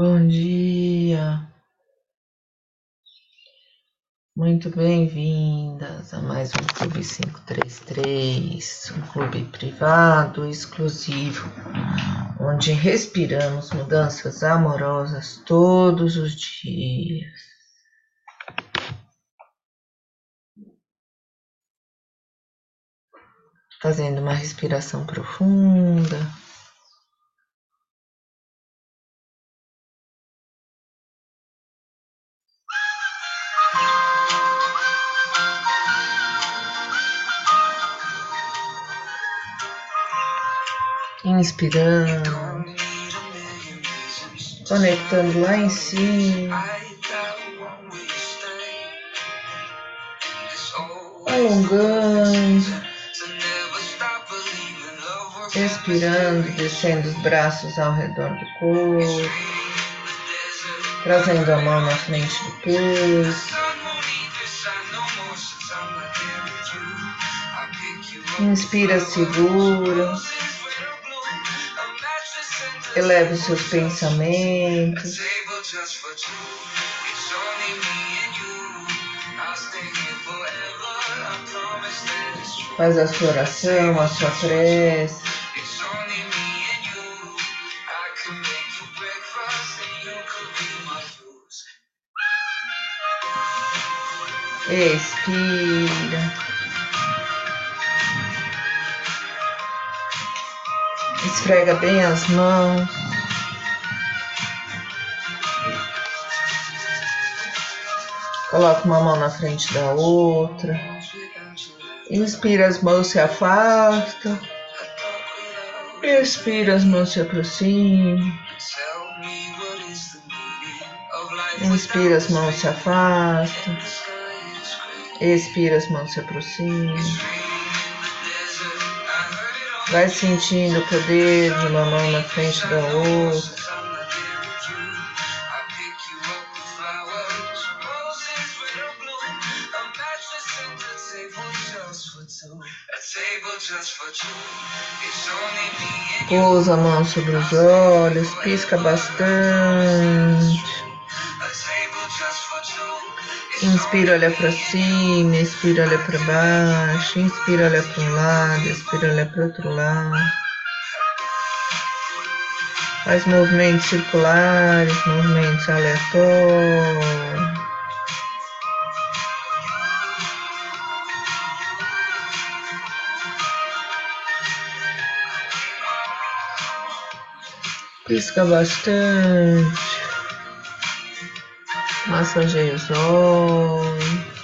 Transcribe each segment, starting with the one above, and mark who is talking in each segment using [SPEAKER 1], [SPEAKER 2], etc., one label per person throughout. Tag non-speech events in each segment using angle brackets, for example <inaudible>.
[SPEAKER 1] Bom dia, muito bem-vindas a mais um Clube 533, um clube privado exclusivo, onde respiramos mudanças amorosas todos os dias. Fazendo uma respiração profunda. Inspirando, conectando lá em cima, alongando, expirando, descendo os braços ao redor do corpo, trazendo a mão na frente do peito. Inspira, segura. Eleve os seus pensamentos. Faz a sua oração, a sua prece. Expira. Esfrega bem as mãos. Coloca uma mão na frente da outra. Inspira, as mãos se afastam. Expira, as mãos se aproximam. Inspira, as mãos se afastam. Expira, as mãos se aproximam. Vai sentindo o poder de uma mão na frente da outra. Pousa a mão sobre os olhos, pisca bastante. Inspira, olha para cima, expira, olha para baixo, inspira, olha para um lado, expira, olha para outro lado. Faz movimentos circulares, movimentos aleatórios. Pisca bastante massageie os olhos.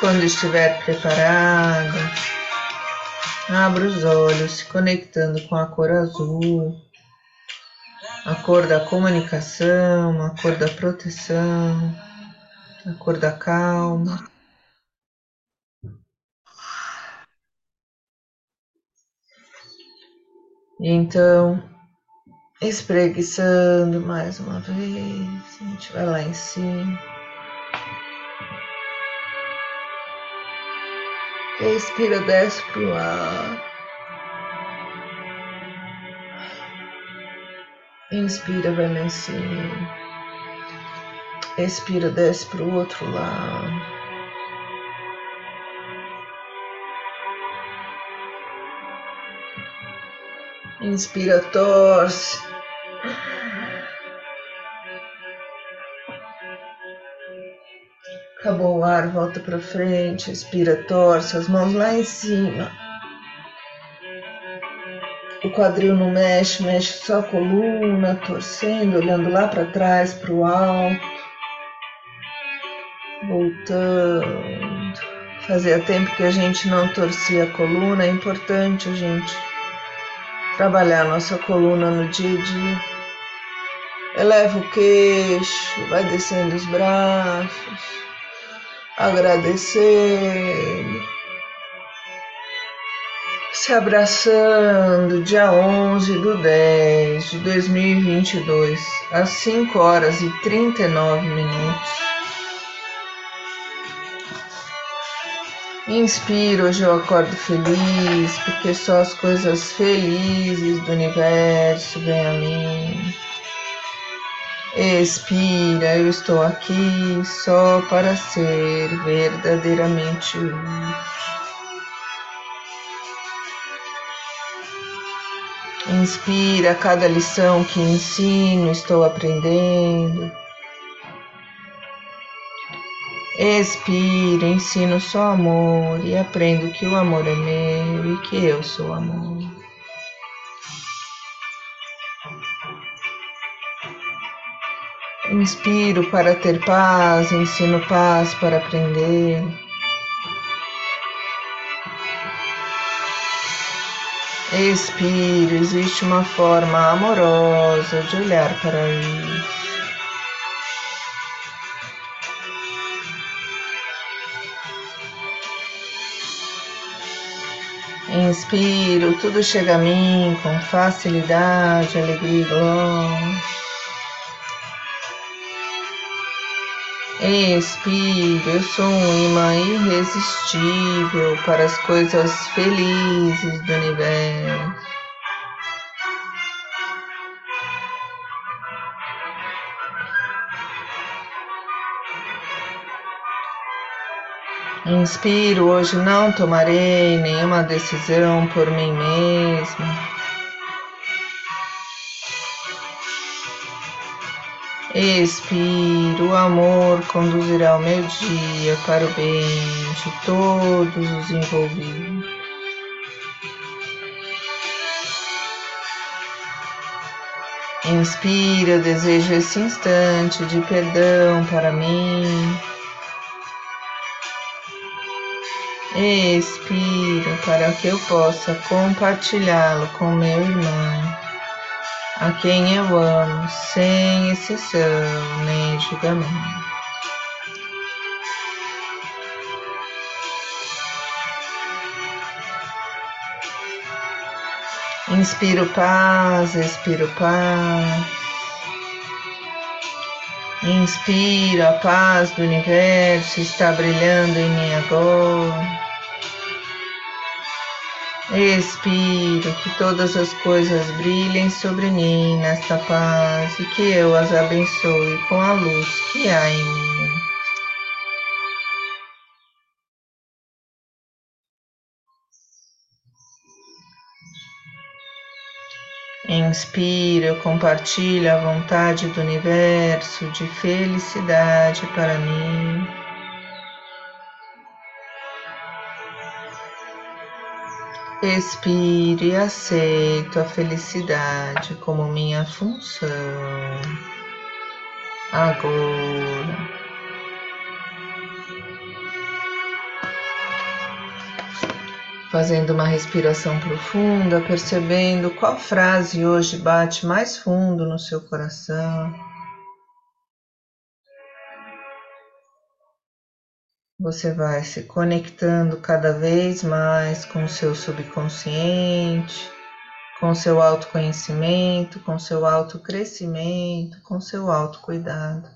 [SPEAKER 1] Quando estiver preparada, abra os olhos, se conectando com a cor azul, a cor da comunicação, a cor da proteção, a cor da calma. Então, espreguiçando mais uma vez, a gente vai lá em cima. Respira, desce pro ar. Inspira, vai lá em cima. Expira, desce pro outro lado. Inspira, torce. Acabou o ar, volta para frente, expira, torce, as mãos lá em cima. O quadril não mexe, mexe só a coluna, torcendo, olhando lá para trás, para o alto. Voltando. Fazia tempo que a gente não torcia a coluna, é importante a gente trabalhar nossa coluna no dia a dia. Eleva o queixo, vai descendo os braços, agradecendo, se abraçando, dia 11 do 10 de 2022, às 5 horas e 39 minutos. Inspiro, hoje eu acordo feliz, porque só as coisas felizes do universo vêm a mim. Expira, eu estou aqui só para ser verdadeiramente útil. Inspira cada lição que ensino, estou aprendendo. Expira, ensino só amor e aprendo que o amor é meu e que eu sou amor. Inspiro para ter paz, ensino paz para aprender. Expiro, existe uma forma amorosa de olhar para isso. Inspiro, tudo chega a mim com facilidade, alegria e glória. Expiro, eu sou um imã irresistível para as coisas felizes do universo. Inspiro, hoje não tomarei nenhuma decisão por mim mesmo. Expiro, o amor conduzirá o meu dia para o bem de todos os envolvidos. Inspira, eu desejo esse instante de perdão para mim. Expiro para que eu possa compartilhá-lo com meu irmão, a quem eu amo, sem exceção nem julgamento. Inspiro paz, expiro paz. Inspiro, a paz do universo está brilhando em mim agora. Expiro que todas as coisas brilhem sobre mim nesta paz e que eu as abençoe com a luz que há em mim. Inspiro, eu compartilho a vontade do universo de felicidade para mim. Expiro e aceito a felicidade como minha função. Agora. Fazendo uma respiração profunda, percebendo qual frase hoje bate mais fundo no seu coração. Você vai se conectando cada vez mais com o seu subconsciente, com seu autoconhecimento, com seu autocrescimento, com seu autocuidado,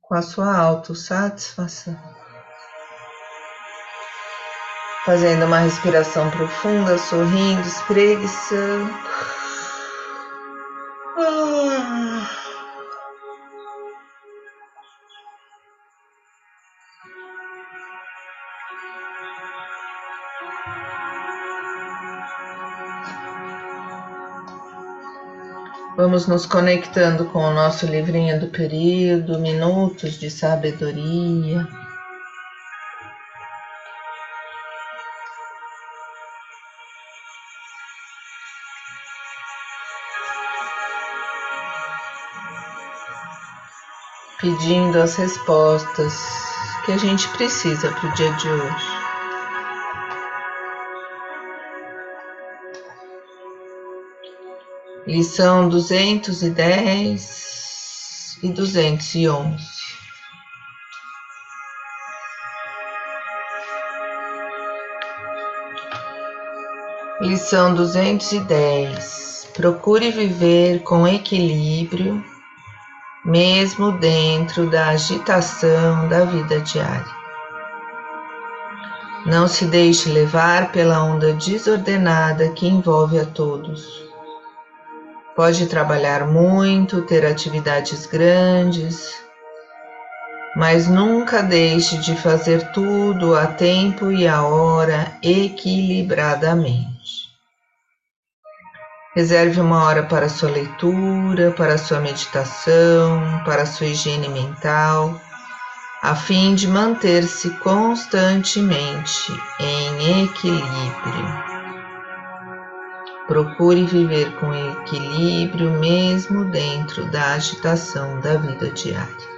[SPEAKER 1] com a sua autossatisfação. Fazendo uma respiração profunda, sorrindo, espreguiçando. Vamos nos conectando com o nosso livrinho do período, Minutos de Sabedoria. pedindo as respostas que a gente precisa para o dia de hoje. Lição duzentos e dez e duzentos e onze. Lição duzentos e dez. Procure viver com equilíbrio mesmo dentro da agitação da vida diária. Não se deixe levar pela onda desordenada que envolve a todos. Pode trabalhar muito, ter atividades grandes, mas nunca deixe de fazer tudo a tempo e a hora equilibradamente. Reserve uma hora para sua leitura, para sua meditação, para sua higiene mental a fim de manter-se constantemente em equilíbrio. Procure viver com equilíbrio mesmo dentro da agitação da vida diária.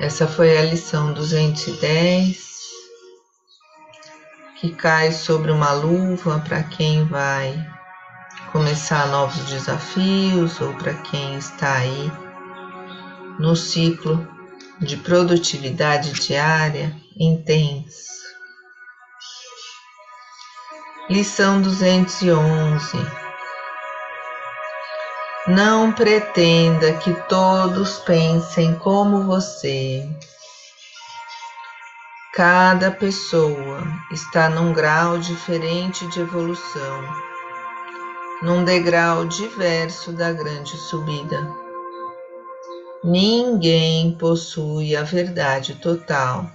[SPEAKER 1] Essa foi a lição 210 que cai sobre uma luva para quem vai começar novos desafios ou para quem está aí no ciclo de produtividade diária intensa. Lição 211 Não pretenda que todos pensem como você. Cada pessoa está num grau diferente de evolução, num degrau diverso da grande subida. Ninguém possui a verdade total,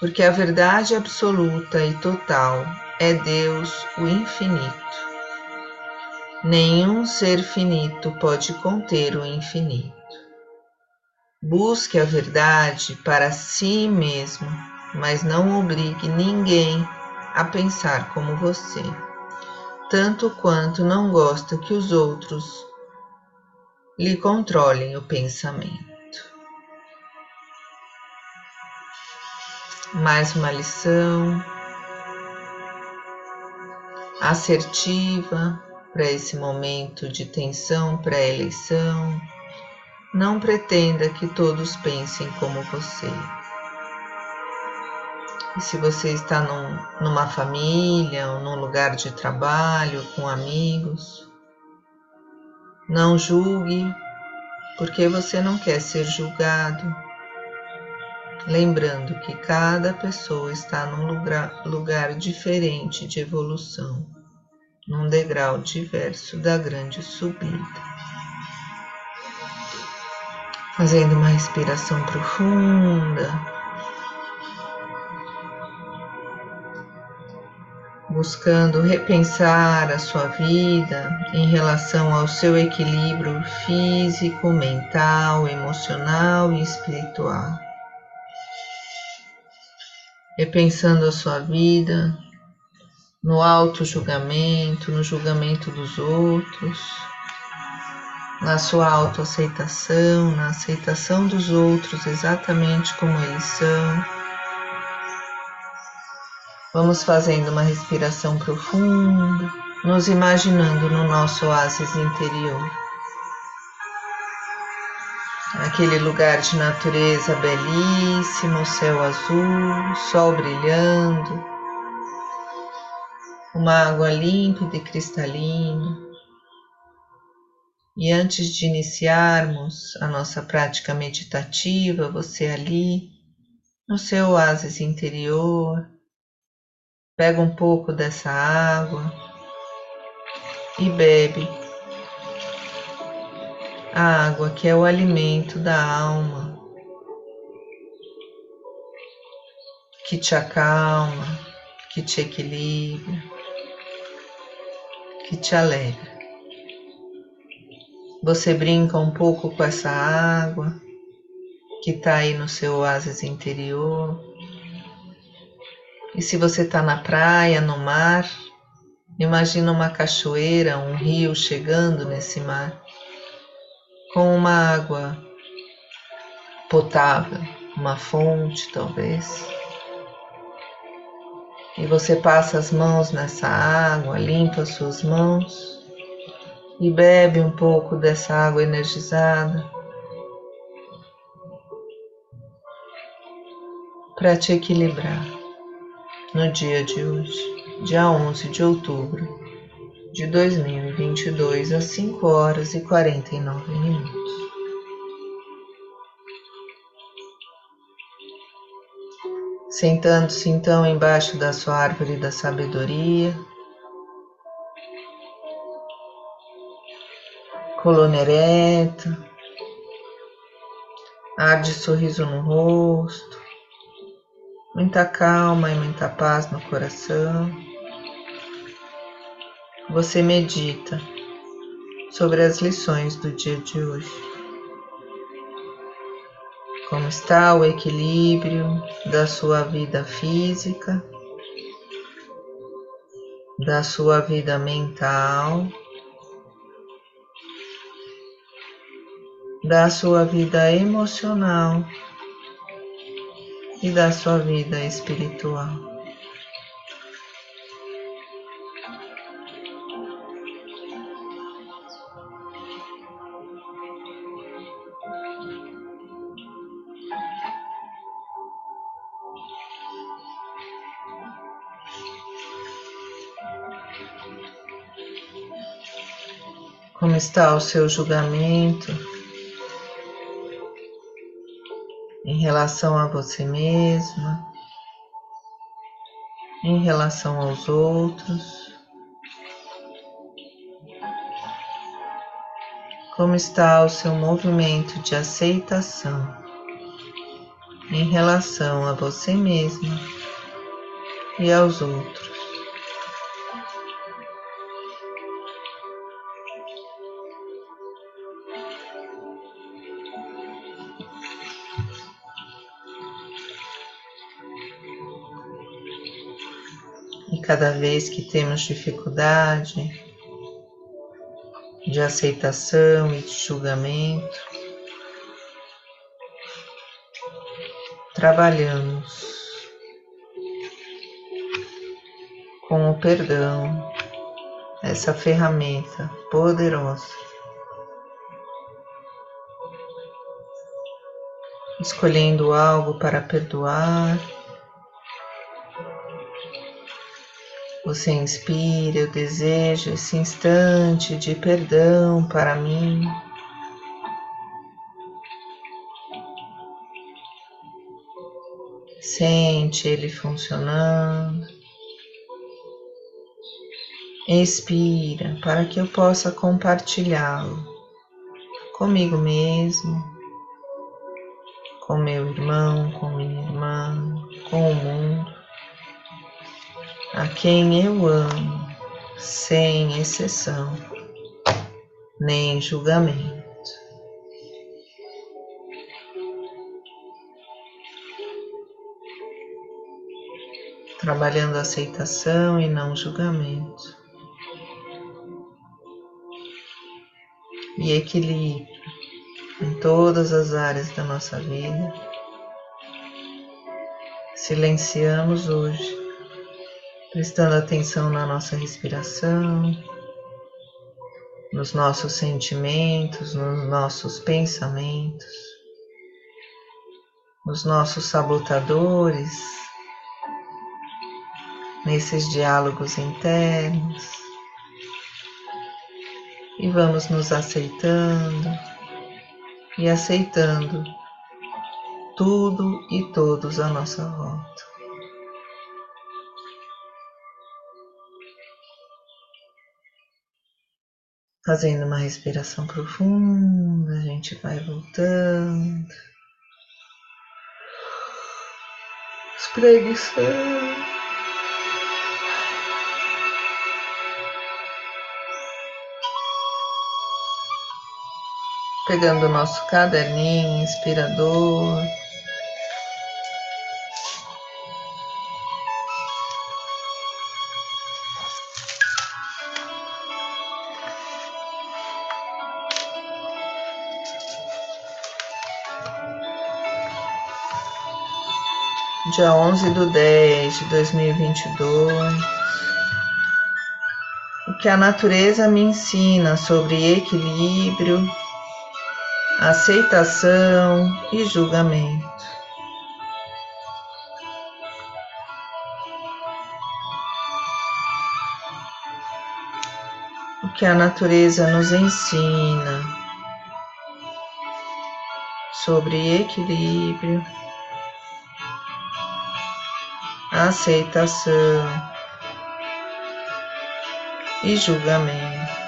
[SPEAKER 1] porque a verdade absoluta e total é Deus, o infinito. Nenhum ser finito pode conter o infinito. Busque a verdade para si mesmo, mas não obrigue ninguém a pensar como você, tanto quanto não gosta que os outros lhe controlem o pensamento. Mais uma lição assertiva para esse momento de tensão pré-eleição. Não pretenda que todos pensem como você. E se você está num, numa família ou num lugar de trabalho, com amigos, não julgue, porque você não quer ser julgado. Lembrando que cada pessoa está num lugar, lugar diferente de evolução, num degrau diverso da grande subida. Fazendo uma respiração profunda. buscando repensar a sua vida em relação ao seu equilíbrio físico, mental, emocional e espiritual. Repensando a sua vida no auto-julgamento, no julgamento dos outros, na sua autoaceitação, na aceitação dos outros exatamente como eles são Vamos fazendo uma respiração profunda, nos imaginando no nosso oásis interior. Aquele lugar de natureza belíssimo, céu azul, sol brilhando, uma água límpida e cristalina. E antes de iniciarmos a nossa prática meditativa, você ali, no seu oásis interior, Pega um pouco dessa água e bebe. A água que é o alimento da alma, que te acalma, que te equilibra, que te alegra. Você brinca um pouco com essa água que está aí no seu oásis interior. E se você está na praia, no mar, imagina uma cachoeira, um rio chegando nesse mar, com uma água potável, uma fonte talvez. E você passa as mãos nessa água, limpa as suas mãos e bebe um pouco dessa água energizada. Para te equilibrar no dia de hoje, dia 11 de outubro de 2022, às 5 horas e 49 minutos. Sentando-se então embaixo da sua árvore da sabedoria, coluna ereta, ar de sorriso no rosto, muita calma e muita paz no coração. Você medita sobre as lições do dia de hoje. Como está o equilíbrio da sua vida física, da sua vida mental, da sua vida emocional e da sua vida espiritual. Como está o seu julgamento em relação a você mesma, em relação aos outros? Como está o seu movimento de aceitação em relação a você mesma e aos outros? Cada vez que temos dificuldade de aceitação e de julgamento, trabalhamos com o perdão, essa ferramenta poderosa. Escolhendo algo para perdoar Você inspira, eu desejo esse instante de perdão para mim. Sente ele funcionando. Expira para que eu possa compartilhá-lo comigo mesmo, com meu irmão, com minha irmã, com o mundo a quem eu amo, sem exceção, nem julgamento. Trabalhando aceitação e não julgamento. E equilíbrio em todas as áreas da nossa vida. Silenciamos hoje prestando atenção na nossa respiração, nos nossos sentimentos, nos nossos pensamentos, nos nossos sabotadores, nesses diálogos internos. E vamos nos aceitando e aceitando tudo e todos à nossa volta. Fazendo uma respiração profunda, a gente vai voltando, espreguiçando. Pegando o nosso caderninho inspirador. Dia 11 do 10 de 2022. O que a natureza me ensina sobre equilíbrio, aceitação e julgamento. O que a natureza nos ensina sobre equilíbrio, aceitação e julgamento.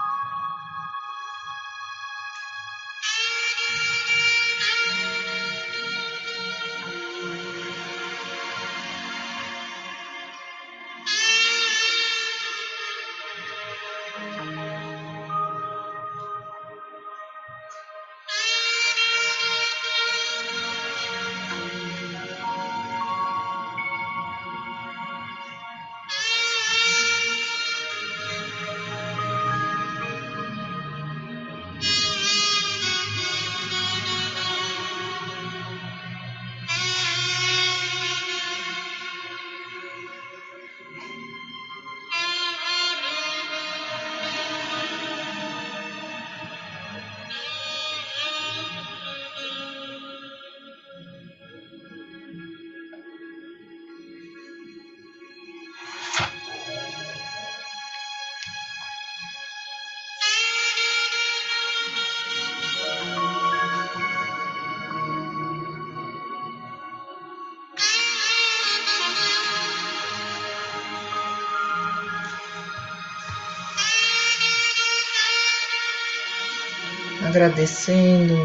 [SPEAKER 1] Agradecendo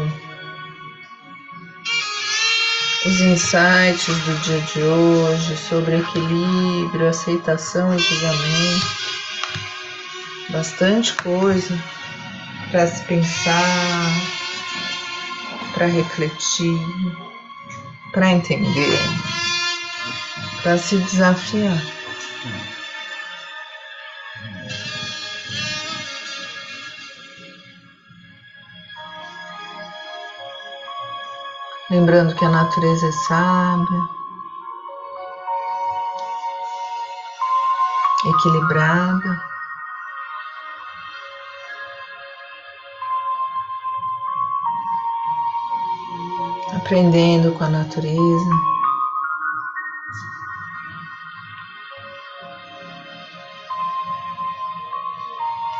[SPEAKER 1] os insights do dia de hoje sobre equilíbrio, aceitação e julgamento. Bastante coisa para se pensar, para refletir, para entender, para se desafiar. Lembrando que a natureza é sábia, equilibrada. Aprendendo com a natureza.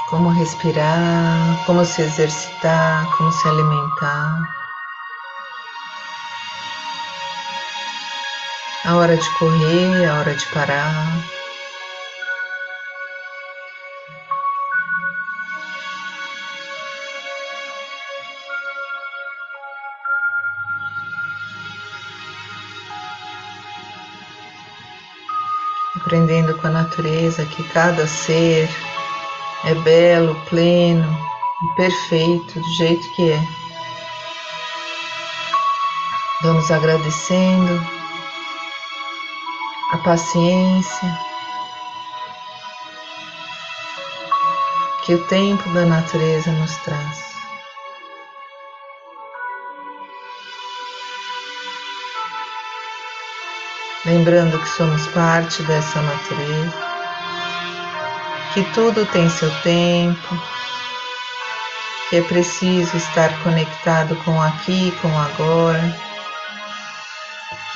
[SPEAKER 1] Como respirar, como se exercitar, como se alimentar. A hora de correr, a hora de parar. Aprendendo com a natureza que cada ser é belo, pleno e perfeito do jeito que é. Vamos agradecendo a paciência, que o tempo da natureza nos traz. Lembrando que somos parte dessa natureza, que tudo tem seu tempo, que é preciso estar conectado com aqui, com agora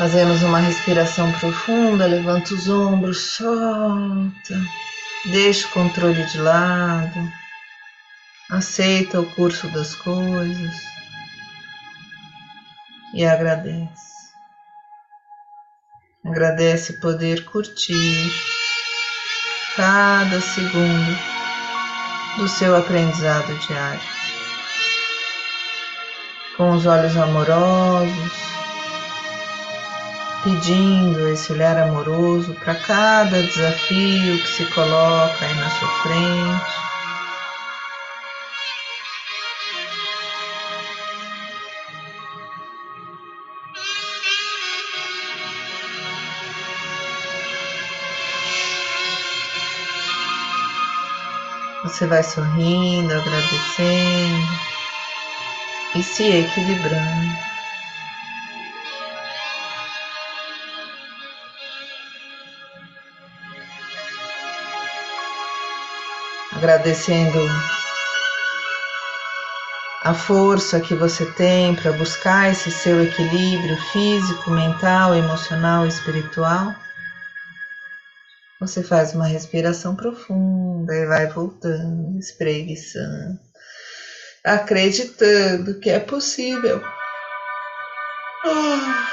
[SPEAKER 1] Fazemos uma respiração profunda, levanta os ombros, solta, deixa o controle de lado, aceita o curso das coisas e agradece. Agradece poder curtir cada segundo do seu aprendizado diário. Com os olhos amorosos, pedindo esse olhar amoroso para cada desafio que se coloca aí na sua frente. Você vai sorrindo, agradecendo e se equilibrando. Agradecendo a força que você tem para buscar esse seu equilíbrio físico, mental, emocional e espiritual. Você faz uma respiração profunda e vai voltando, espreguiçando, acreditando que é possível. Ah,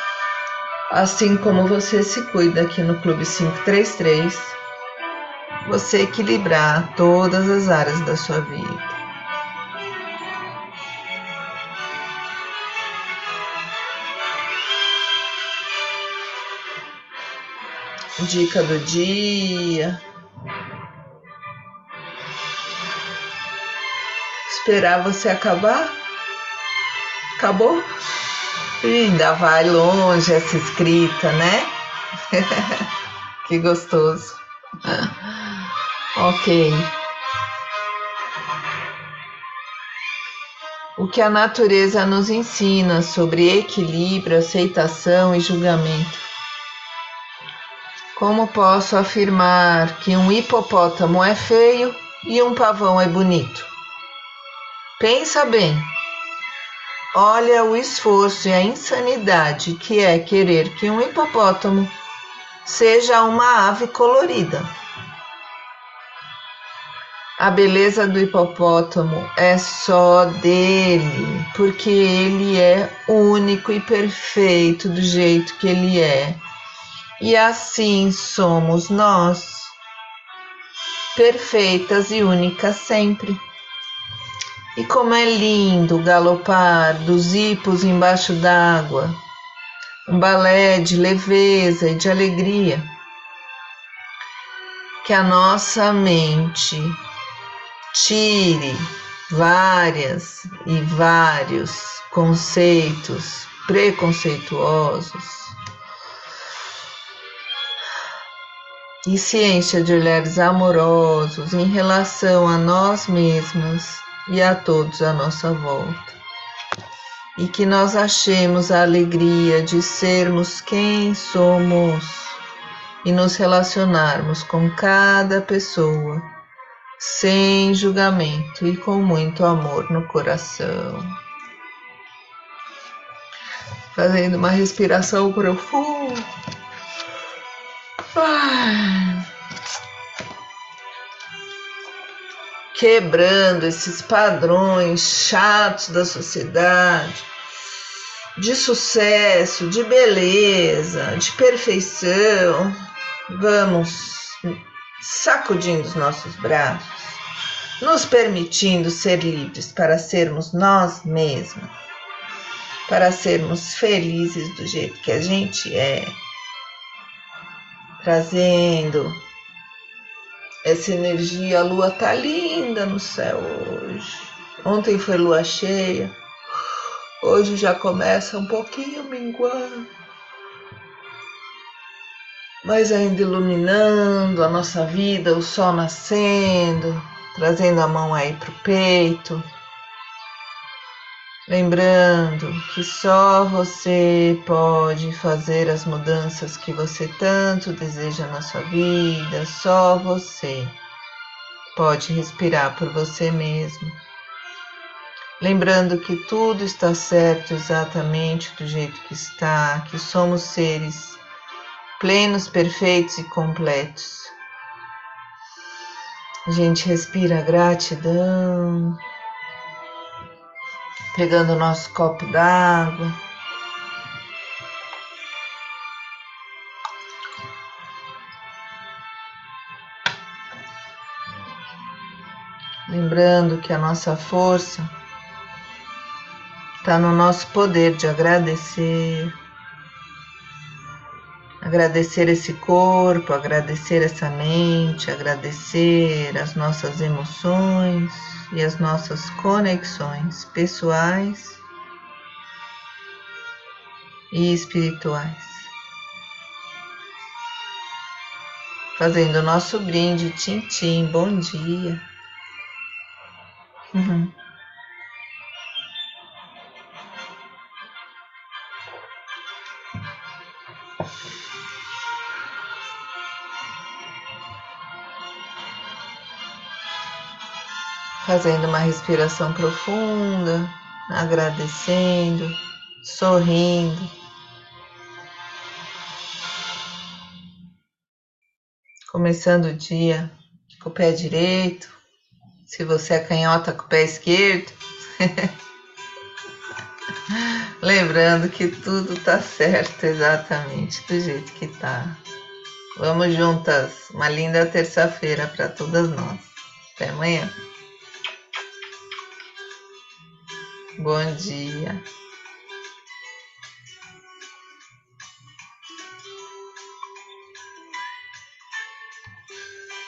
[SPEAKER 1] assim como você se cuida aqui no Clube 533 você equilibrar todas as áreas da sua vida. Dica do dia. Esperar você acabar? Acabou? Ainda vai longe essa escrita, né? <laughs> que gostoso. Ok. O que a natureza nos ensina sobre equilíbrio, aceitação e julgamento? Como posso afirmar que um hipopótamo é feio e um pavão é bonito? Pensa bem. Olha o esforço e a insanidade que é querer que um hipopótamo seja uma ave colorida. A beleza do hipopótamo é só dele, porque ele é único e perfeito do jeito que ele é. E assim somos nós, perfeitas e únicas sempre. E como é lindo galopar dos hipos embaixo d'água, um balé de leveza e de alegria. Que a nossa mente tire várias e vários conceitos preconceituosos e ciência de olhares amorosos em relação a nós mesmas e a todos à nossa volta. E que nós achemos a alegria de sermos quem somos e nos relacionarmos com cada pessoa sem julgamento e com muito amor no coração. Fazendo uma respiração profunda. Quebrando esses padrões chatos da sociedade, de sucesso, de beleza, de perfeição. Vamos sacudindo os nossos braços, nos permitindo ser livres para sermos nós mesmos, para sermos felizes do jeito que a gente é, trazendo essa energia. A lua tá linda no céu hoje. Ontem foi lua cheia, hoje já começa um pouquinho minguando mas ainda iluminando a nossa vida, o sol nascendo, trazendo a mão aí para o peito. Lembrando que só você pode fazer as mudanças que você tanto deseja na sua vida, só você pode respirar por você mesmo. Lembrando que tudo está certo exatamente do jeito que está, que somos seres plenos, perfeitos e completos. A gente respira gratidão, pegando o nosso copo d'água. Lembrando que a nossa força está no nosso poder de agradecer agradecer esse corpo, agradecer essa mente, agradecer as nossas emoções e as nossas conexões pessoais e espirituais. Fazendo o nosso brinde, Tintim, bom dia. Fazendo uma respiração profunda, agradecendo, sorrindo. Começando o dia com o pé direito, se você é canhota, com o pé esquerdo. <laughs> Lembrando que tudo tá certo exatamente do jeito que tá. Vamos juntas. Uma linda terça-feira para todas nós. Até amanhã. Bom dia.